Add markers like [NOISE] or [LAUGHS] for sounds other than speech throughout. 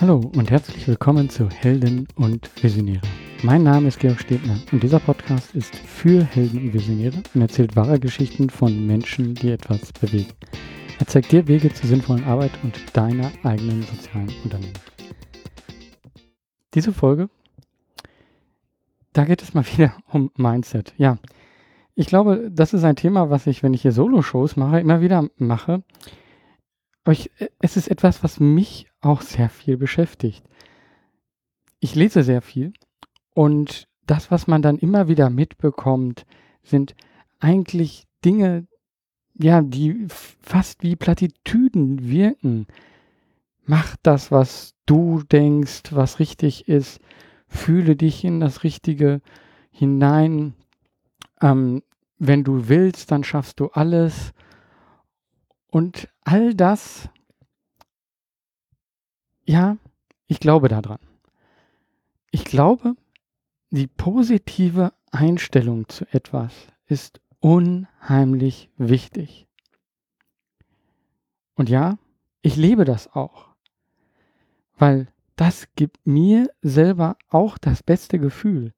Hallo und herzlich willkommen zu Helden und Visionäre. Mein Name ist Georg Stebner und dieser Podcast ist für Helden und Visionäre und erzählt wahre Geschichten von Menschen, die etwas bewegen. Er zeigt dir Wege zur sinnvollen Arbeit und deiner eigenen sozialen Unternehmen. Diese Folge, da geht es mal [LAUGHS] wieder um Mindset. Ja, ich glaube, das ist ein Thema, was ich, wenn ich hier Solo-Shows mache, immer wieder mache. Aber ich, es ist etwas, was mich auch sehr viel beschäftigt. Ich lese sehr viel und das, was man dann immer wieder mitbekommt, sind eigentlich Dinge, ja, die fast wie Plattitüden wirken. Mach das, was du denkst, was richtig ist. Fühle dich in das Richtige hinein. Ähm, wenn du willst, dann schaffst du alles. Und all das ja, ich glaube daran. Ich glaube, die positive Einstellung zu etwas ist unheimlich wichtig. Und ja, ich lebe das auch, weil das gibt mir selber auch das beste Gefühl.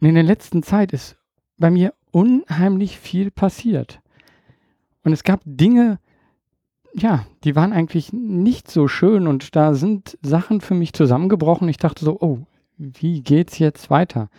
Und in der letzten Zeit ist bei mir unheimlich viel passiert. Und es gab Dinge, ja, die waren eigentlich nicht so schön und da sind Sachen für mich zusammengebrochen. Ich dachte so, oh, wie geht's jetzt weiter?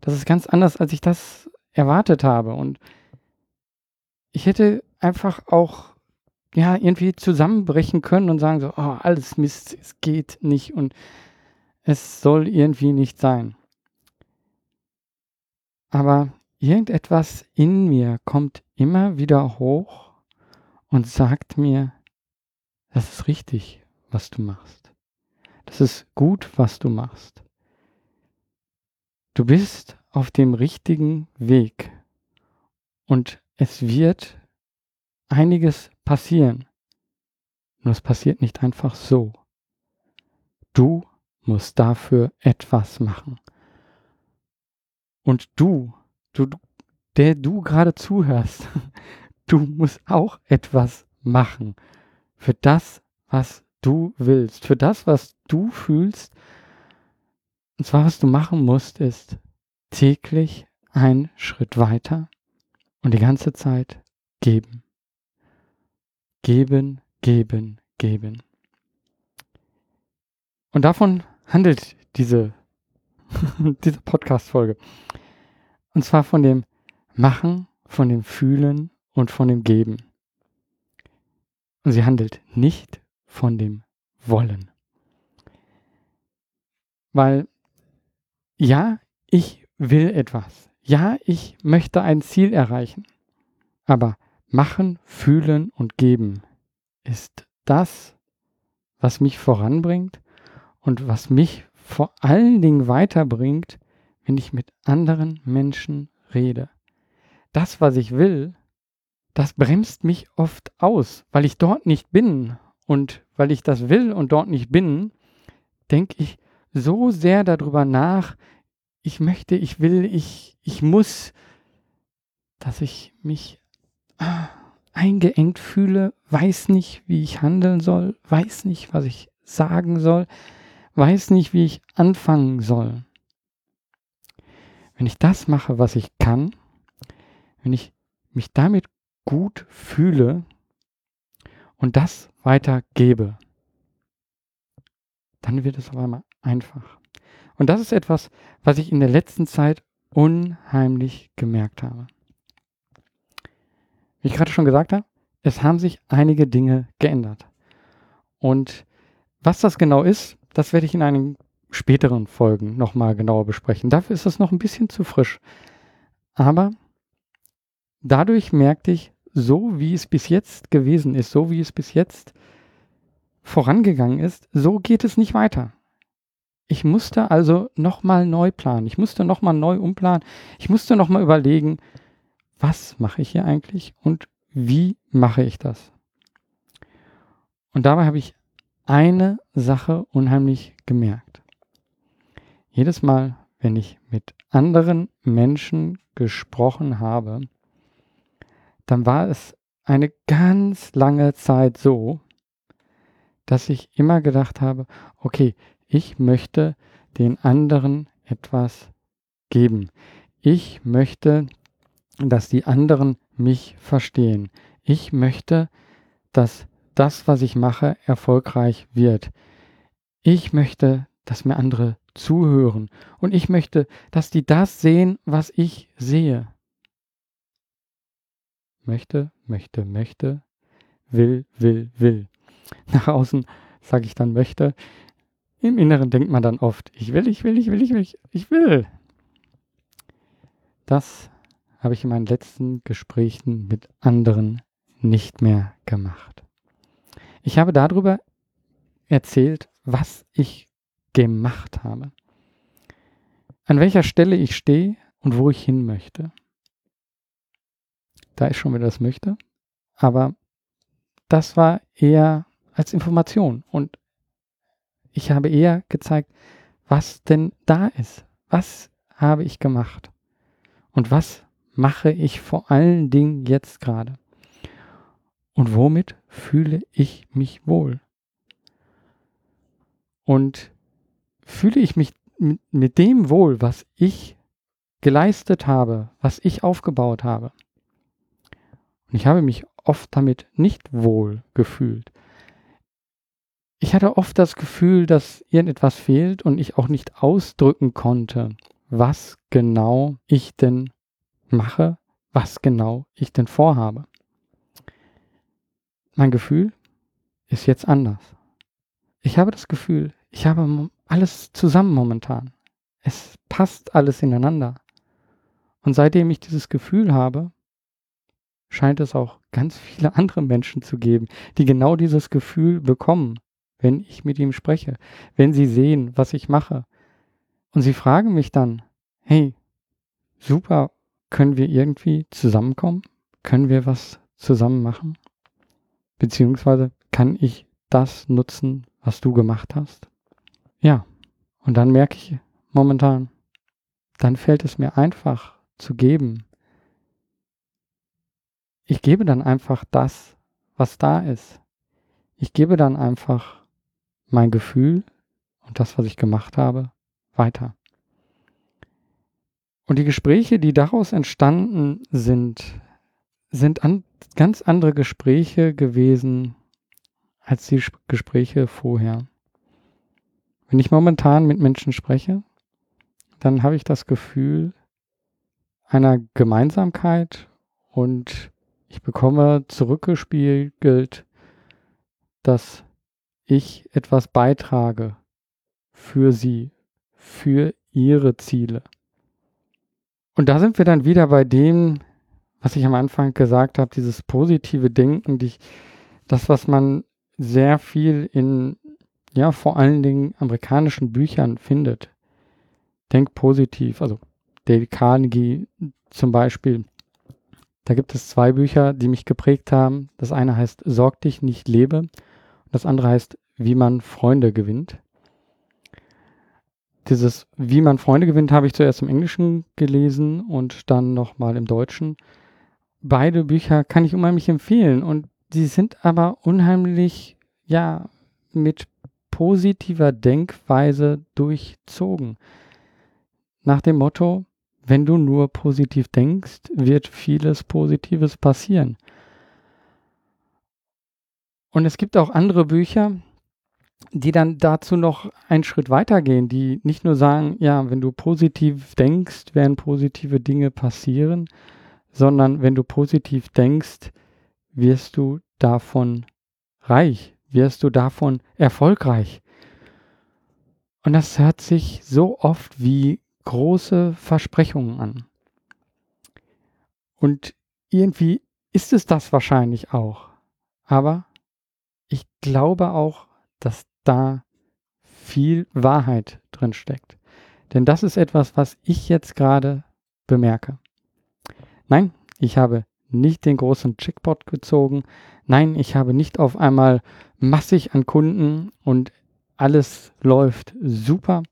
Das ist ganz anders, als ich das erwartet habe. Und ich hätte einfach auch ja irgendwie zusammenbrechen können und sagen so, oh, alles Mist, es geht nicht und es soll irgendwie nicht sein. Aber irgendetwas in mir kommt immer wieder hoch und sagt mir, das ist richtig, was du machst. Das ist gut, was du machst. Du bist auf dem richtigen Weg und es wird einiges passieren. Nur es passiert nicht einfach so. Du musst dafür etwas machen. Und du, du, der du gerade zuhörst, [LAUGHS] du musst auch etwas machen für das, was du willst, für das, was du fühlst. Und zwar, was du machen musst, ist täglich einen Schritt weiter und die ganze Zeit geben. Geben, geben, geben. Und davon handelt diese, [LAUGHS] diese Podcast-Folge. Und zwar von dem Machen, von dem Fühlen und von dem Geben. Und sie handelt nicht von dem Wollen. Weil, ja, ich will etwas. Ja, ich möchte ein Ziel erreichen. Aber machen, fühlen und geben ist das, was mich voranbringt und was mich vor allen Dingen weiterbringt, wenn ich mit anderen Menschen rede. Das, was ich will, das bremst mich oft aus, weil ich dort nicht bin und weil ich das will und dort nicht bin, denke ich so sehr darüber nach, ich möchte, ich will, ich, ich muss, dass ich mich ah, eingeengt fühle, weiß nicht, wie ich handeln soll, weiß nicht, was ich sagen soll, weiß nicht, wie ich anfangen soll. Wenn ich das mache, was ich kann, wenn ich mich damit gut fühle und das weitergebe, dann wird es auf einmal einfach. Und das ist etwas, was ich in der letzten Zeit unheimlich gemerkt habe. Wie ich gerade schon gesagt habe, es haben sich einige Dinge geändert. Und was das genau ist, das werde ich in einigen späteren Folgen nochmal genauer besprechen. Dafür ist es noch ein bisschen zu frisch. Aber dadurch merkte ich, so wie es bis jetzt gewesen ist, so wie es bis jetzt vorangegangen ist, so geht es nicht weiter. Ich musste also nochmal neu planen. Ich musste nochmal neu umplanen. Ich musste nochmal überlegen, was mache ich hier eigentlich und wie mache ich das? Und dabei habe ich eine Sache unheimlich gemerkt. Jedes Mal, wenn ich mit anderen Menschen gesprochen habe, dann war es eine ganz lange Zeit so, dass ich immer gedacht habe, okay, ich möchte den anderen etwas geben. Ich möchte, dass die anderen mich verstehen. Ich möchte, dass das, was ich mache, erfolgreich wird. Ich möchte, dass mir andere zuhören. Und ich möchte, dass die das sehen, was ich sehe. Möchte, möchte, möchte, will, will, will. [LAUGHS] Nach außen sage ich dann möchte. Im Inneren denkt man dann oft, ich will, ich will, ich will, ich will, ich will. Das habe ich in meinen letzten Gesprächen mit anderen nicht mehr gemacht. Ich habe darüber erzählt, was ich gemacht habe. An welcher Stelle ich stehe und wo ich hin möchte. Da ist schon wieder das möchte. Aber das war eher als Information und ich habe eher gezeigt, was denn da ist. Was habe ich gemacht? Und was mache ich vor allen Dingen jetzt gerade? Und womit fühle ich mich wohl? Und fühle ich mich mit dem wohl, was ich geleistet habe, was ich aufgebaut habe? Und ich habe mich oft damit nicht wohl gefühlt. Ich hatte oft das Gefühl, dass irgendetwas fehlt und ich auch nicht ausdrücken konnte, was genau ich denn mache, was genau ich denn vorhabe. Mein Gefühl ist jetzt anders. Ich habe das Gefühl, ich habe alles zusammen momentan. Es passt alles ineinander. Und seitdem ich dieses Gefühl habe, scheint es auch ganz viele andere Menschen zu geben, die genau dieses Gefühl bekommen, wenn ich mit ihm spreche, wenn sie sehen, was ich mache. Und sie fragen mich dann, hey, super, können wir irgendwie zusammenkommen? Können wir was zusammen machen? Beziehungsweise kann ich das nutzen, was du gemacht hast? Ja, und dann merke ich momentan, dann fällt es mir einfach zu geben. Ich gebe dann einfach das, was da ist. Ich gebe dann einfach mein Gefühl und das, was ich gemacht habe, weiter. Und die Gespräche, die daraus entstanden sind, sind an, ganz andere Gespräche gewesen als die Gespräche vorher. Wenn ich momentan mit Menschen spreche, dann habe ich das Gefühl einer Gemeinsamkeit und ich bekomme zurückgespiegelt, dass ich etwas beitrage für sie, für ihre Ziele. Und da sind wir dann wieder bei dem, was ich am Anfang gesagt habe, dieses positive Denken, die, das, was man sehr viel in, ja, vor allen Dingen amerikanischen Büchern findet. Denk positiv, also Dale Carnegie zum Beispiel. Da gibt es zwei Bücher, die mich geprägt haben. Das eine heißt Sorg dich nicht lebe und das andere heißt Wie man Freunde gewinnt dieses Wie man Freunde gewinnt, habe ich zuerst im Englischen gelesen und dann nochmal im Deutschen. Beide Bücher kann ich unheimlich empfehlen und sie sind aber unheimlich, ja, mit positiver Denkweise durchzogen. Nach dem Motto, wenn du nur positiv denkst, wird vieles Positives passieren. Und es gibt auch andere Bücher, die dann dazu noch einen Schritt weitergehen, die nicht nur sagen, ja, wenn du positiv denkst, werden positive Dinge passieren, sondern wenn du positiv denkst, wirst du davon reich, wirst du davon erfolgreich. Und das hört sich so oft wie große Versprechungen an. Und irgendwie ist es das wahrscheinlich auch. Aber ich glaube auch, dass da viel Wahrheit drin steckt. Denn das ist etwas, was ich jetzt gerade bemerke. Nein, ich habe nicht den großen Checkpot gezogen. Nein, ich habe nicht auf einmal massig an Kunden und alles läuft super.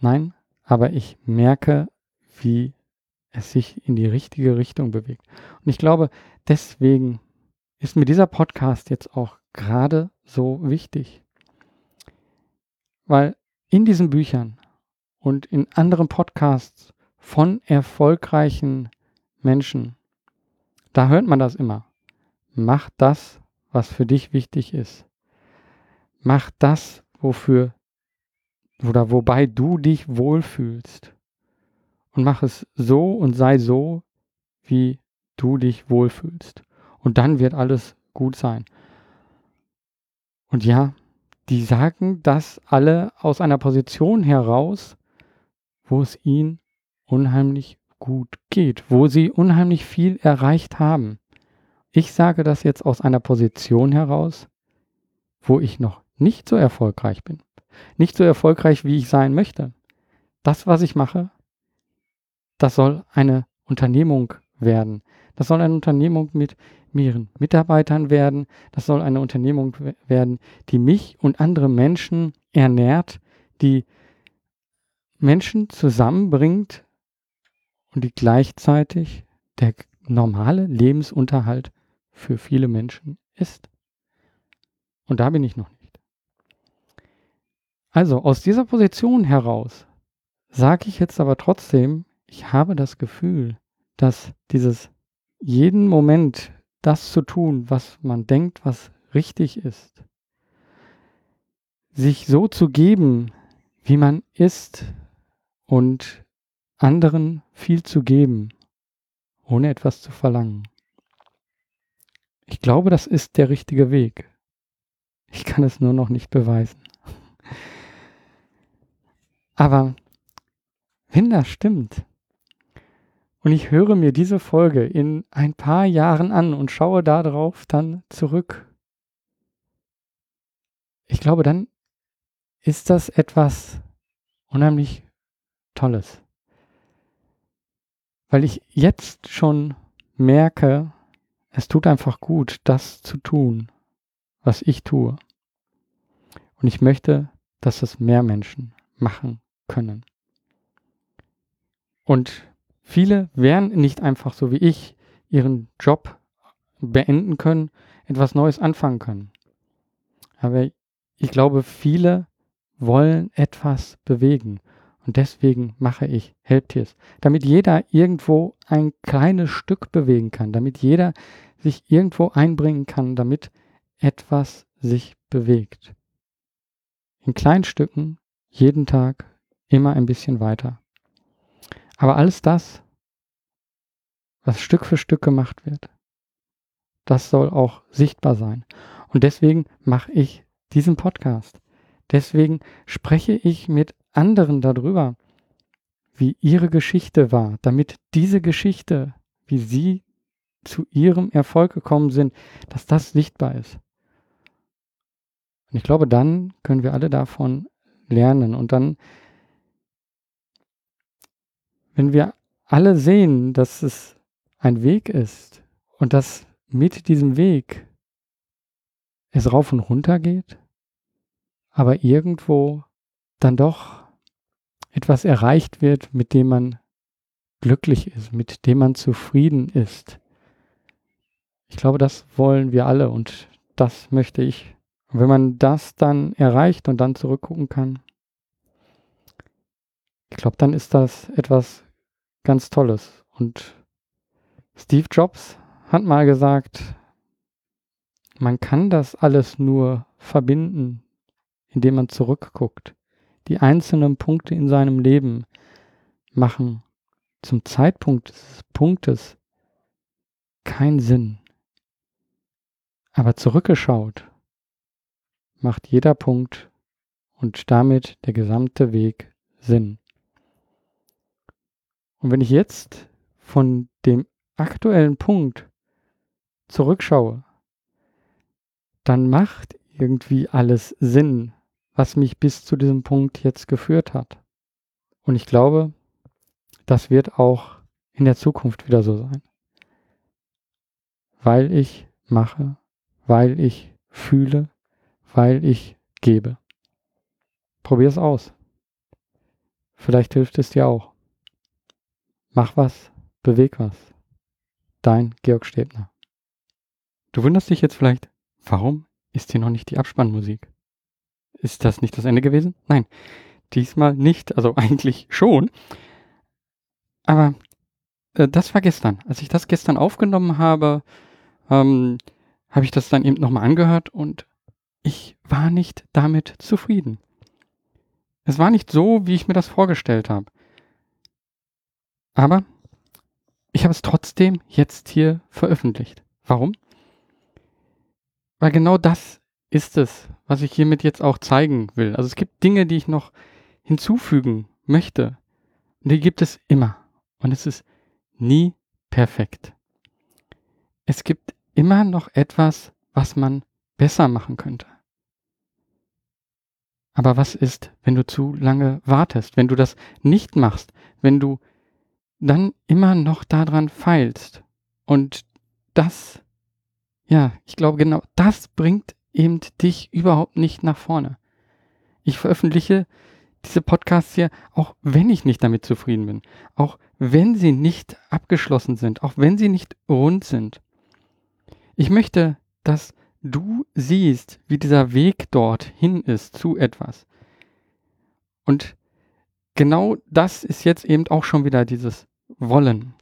Nein, aber ich merke, wie es sich in die richtige Richtung bewegt. Und ich glaube, deswegen ist mir dieser Podcast jetzt auch gerade so wichtig. Weil in diesen Büchern und in anderen Podcasts von erfolgreichen Menschen, da hört man das immer. Mach das, was für dich wichtig ist. Mach das, wofür oder wobei du dich wohlfühlst. Und mach es so und sei so, wie du dich wohlfühlst. Und dann wird alles gut sein. Und ja, die sagen das alle aus einer Position heraus, wo es ihnen unheimlich gut geht, wo sie unheimlich viel erreicht haben. Ich sage das jetzt aus einer Position heraus, wo ich noch nicht so erfolgreich bin. Nicht so erfolgreich, wie ich sein möchte. Das, was ich mache, das soll eine Unternehmung werden. Das soll eine Unternehmung mit mehreren Mitarbeitern werden. Das soll eine Unternehmung werden, die mich und andere Menschen ernährt, die Menschen zusammenbringt und die gleichzeitig der normale Lebensunterhalt für viele Menschen ist. Und da bin ich noch nicht. Also aus dieser Position heraus sage ich jetzt aber trotzdem, ich habe das Gefühl, dass dieses jeden Moment das zu tun, was man denkt, was richtig ist, sich so zu geben, wie man ist und anderen viel zu geben, ohne etwas zu verlangen. Ich glaube, das ist der richtige Weg. Ich kann es nur noch nicht beweisen. Aber wenn das stimmt, und ich höre mir diese Folge in ein paar Jahren an und schaue darauf dann zurück. Ich glaube, dann ist das etwas unheimlich Tolles. Weil ich jetzt schon merke, es tut einfach gut, das zu tun, was ich tue. Und ich möchte, dass es mehr Menschen machen können. Und Viele werden nicht einfach so wie ich ihren Job beenden können, etwas Neues anfangen können. Aber ich glaube, viele wollen etwas bewegen. Und deswegen mache ich Helptiers, damit jeder irgendwo ein kleines Stück bewegen kann, damit jeder sich irgendwo einbringen kann, damit etwas sich bewegt. In kleinen Stücken, jeden Tag, immer ein bisschen weiter. Aber alles das, was Stück für Stück gemacht wird, das soll auch sichtbar sein. Und deswegen mache ich diesen Podcast. Deswegen spreche ich mit anderen darüber, wie ihre Geschichte war, damit diese Geschichte, wie sie zu ihrem Erfolg gekommen sind, dass das sichtbar ist. Und ich glaube, dann können wir alle davon lernen. Und dann wenn wir alle sehen, dass es ein Weg ist und dass mit diesem Weg es rauf und runter geht, aber irgendwo dann doch etwas erreicht wird, mit dem man glücklich ist, mit dem man zufrieden ist. Ich glaube, das wollen wir alle und das möchte ich. Und wenn man das dann erreicht und dann zurückgucken kann, ich glaube, dann ist das etwas ganz Tolles. Und Steve Jobs hat mal gesagt, man kann das alles nur verbinden, indem man zurückguckt. Die einzelnen Punkte in seinem Leben machen zum Zeitpunkt des Punktes keinen Sinn. Aber zurückgeschaut macht jeder Punkt und damit der gesamte Weg Sinn. Und wenn ich jetzt von dem aktuellen Punkt zurückschaue, dann macht irgendwie alles Sinn, was mich bis zu diesem Punkt jetzt geführt hat. Und ich glaube, das wird auch in der Zukunft wieder so sein. Weil ich mache, weil ich fühle, weil ich gebe. Probier es aus. Vielleicht hilft es dir auch. Mach was, beweg was. Dein Georg Stebner. Du wunderst dich jetzt vielleicht, warum ist hier noch nicht die Abspannmusik. Ist das nicht das Ende gewesen? Nein, diesmal nicht. Also [LAUGHS] eigentlich schon. Aber äh, das war gestern. Als ich das gestern aufgenommen habe, ähm, habe ich das dann eben nochmal angehört und ich war nicht damit zufrieden. Es war nicht so, wie ich mir das vorgestellt habe. Aber ich habe es trotzdem jetzt hier veröffentlicht. Warum? Weil genau das ist es, was ich hiermit jetzt auch zeigen will. Also es gibt Dinge, die ich noch hinzufügen möchte. Und die gibt es immer. Und es ist nie perfekt. Es gibt immer noch etwas, was man besser machen könnte. Aber was ist, wenn du zu lange wartest, wenn du das nicht machst, wenn du dann immer noch daran feilst? Und das, ja, ich glaube genau, das bringt eben dich überhaupt nicht nach vorne. Ich veröffentliche diese Podcasts hier, auch wenn ich nicht damit zufrieden bin, auch wenn sie nicht abgeschlossen sind, auch wenn sie nicht rund sind. Ich möchte, dass du siehst, wie dieser Weg dorthin ist zu etwas. Und genau das ist jetzt eben auch schon wieder dieses Wollen.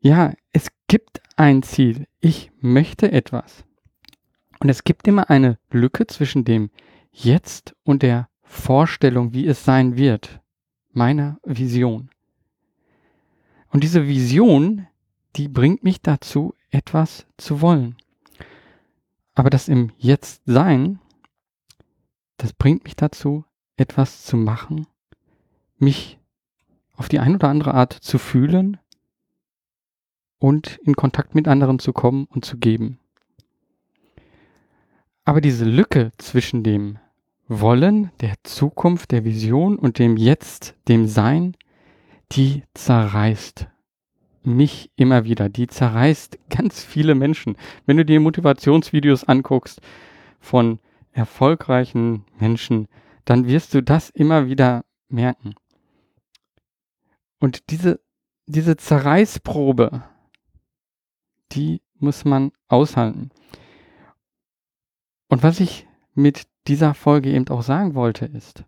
Ja, es gibt ein Ziel. Ich möchte etwas. Und es gibt immer eine Lücke zwischen dem Jetzt und der Vorstellung, wie es sein wird. Meiner Vision. Und diese Vision, die bringt mich dazu, etwas zu wollen. Aber das im Jetzt sein, das bringt mich dazu, etwas zu machen, mich auf die eine oder andere Art zu fühlen und in Kontakt mit anderen zu kommen und zu geben. Aber diese Lücke zwischen dem Wollen, der Zukunft, der Vision und dem Jetzt, dem Sein, die zerreißt mich immer wieder. Die zerreißt ganz viele Menschen. Wenn du dir Motivationsvideos anguckst von erfolgreichen Menschen, dann wirst du das immer wieder merken. Und diese, diese Zerreißprobe, die muss man aushalten. Und was ich mit dieser Folge eben auch sagen wollte, ist,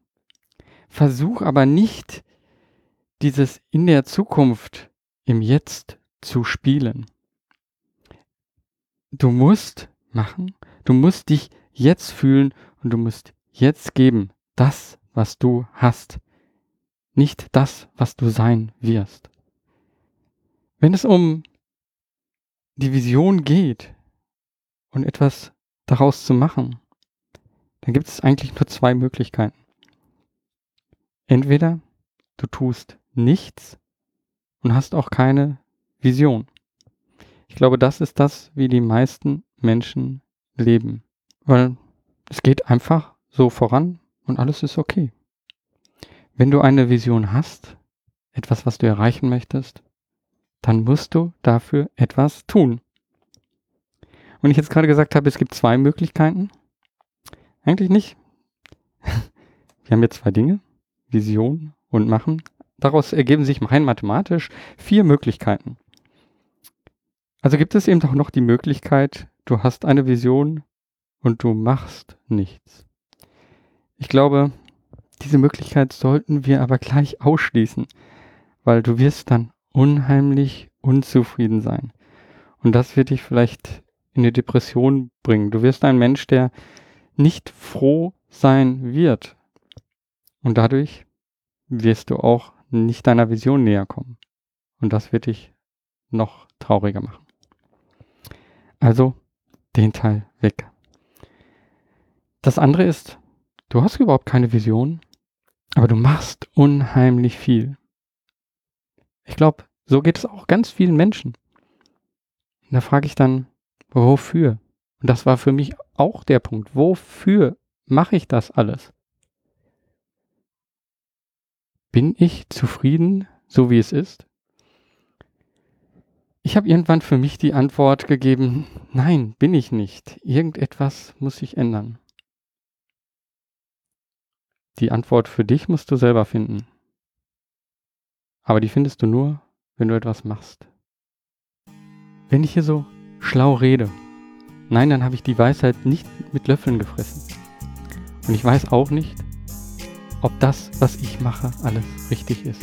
versuch aber nicht dieses in der Zukunft im Jetzt zu spielen. Du musst machen, du musst dich jetzt fühlen und du musst jetzt geben, das, was du hast, nicht das, was du sein wirst. Wenn es um die Vision geht und etwas daraus zu machen, dann gibt es eigentlich nur zwei Möglichkeiten. Entweder du tust nichts und hast auch keine Vision. Ich glaube, das ist das, wie die meisten Menschen leben. Weil es geht einfach so voran und alles ist okay. Wenn du eine Vision hast, etwas, was du erreichen möchtest, dann musst du dafür etwas tun. Und ich jetzt gerade gesagt habe, es gibt zwei Möglichkeiten. Eigentlich nicht. [LAUGHS] Wir haben jetzt zwei Dinge, Vision und Machen. Daraus ergeben sich rein mathematisch vier Möglichkeiten. Also gibt es eben auch noch die Möglichkeit, du hast eine Vision und du machst nichts. Ich glaube, diese Möglichkeit sollten wir aber gleich ausschließen, weil du wirst dann unheimlich unzufrieden sein. Und das wird dich vielleicht in eine Depression bringen. Du wirst ein Mensch, der nicht froh sein wird. Und dadurch wirst du auch nicht deiner Vision näher kommen. Und das wird dich noch trauriger machen. Also den Teil weg. Das andere ist, du hast überhaupt keine Vision, aber du machst unheimlich viel. Ich glaube, so geht es auch ganz vielen Menschen. Und da frage ich dann, wofür? Und das war für mich auch der Punkt. Wofür mache ich das alles? Bin ich zufrieden, so wie es ist? Ich habe irgendwann für mich die Antwort gegeben, nein, bin ich nicht. Irgendetwas muss sich ändern. Die Antwort für dich musst du selber finden. Aber die findest du nur, wenn du etwas machst. Wenn ich hier so schlau rede, Nein, dann habe ich die Weisheit nicht mit Löffeln gefressen. Und ich weiß auch nicht, ob das, was ich mache, alles richtig ist.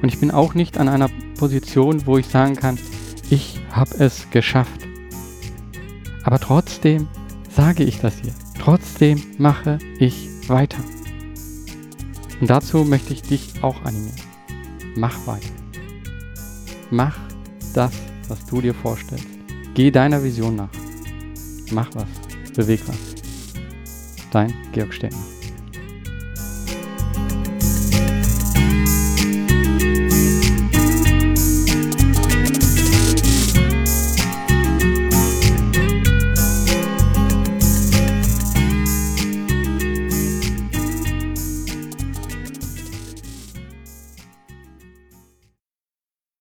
Und ich bin auch nicht an einer Position, wo ich sagen kann, ich habe es geschafft. Aber trotzdem sage ich das hier. Trotzdem mache ich weiter. Und dazu möchte ich dich auch animieren. Mach weiter. Mach das, was du dir vorstellst. Geh deiner Vision nach. Mach was. Beweg was. Dein Georg Stettner.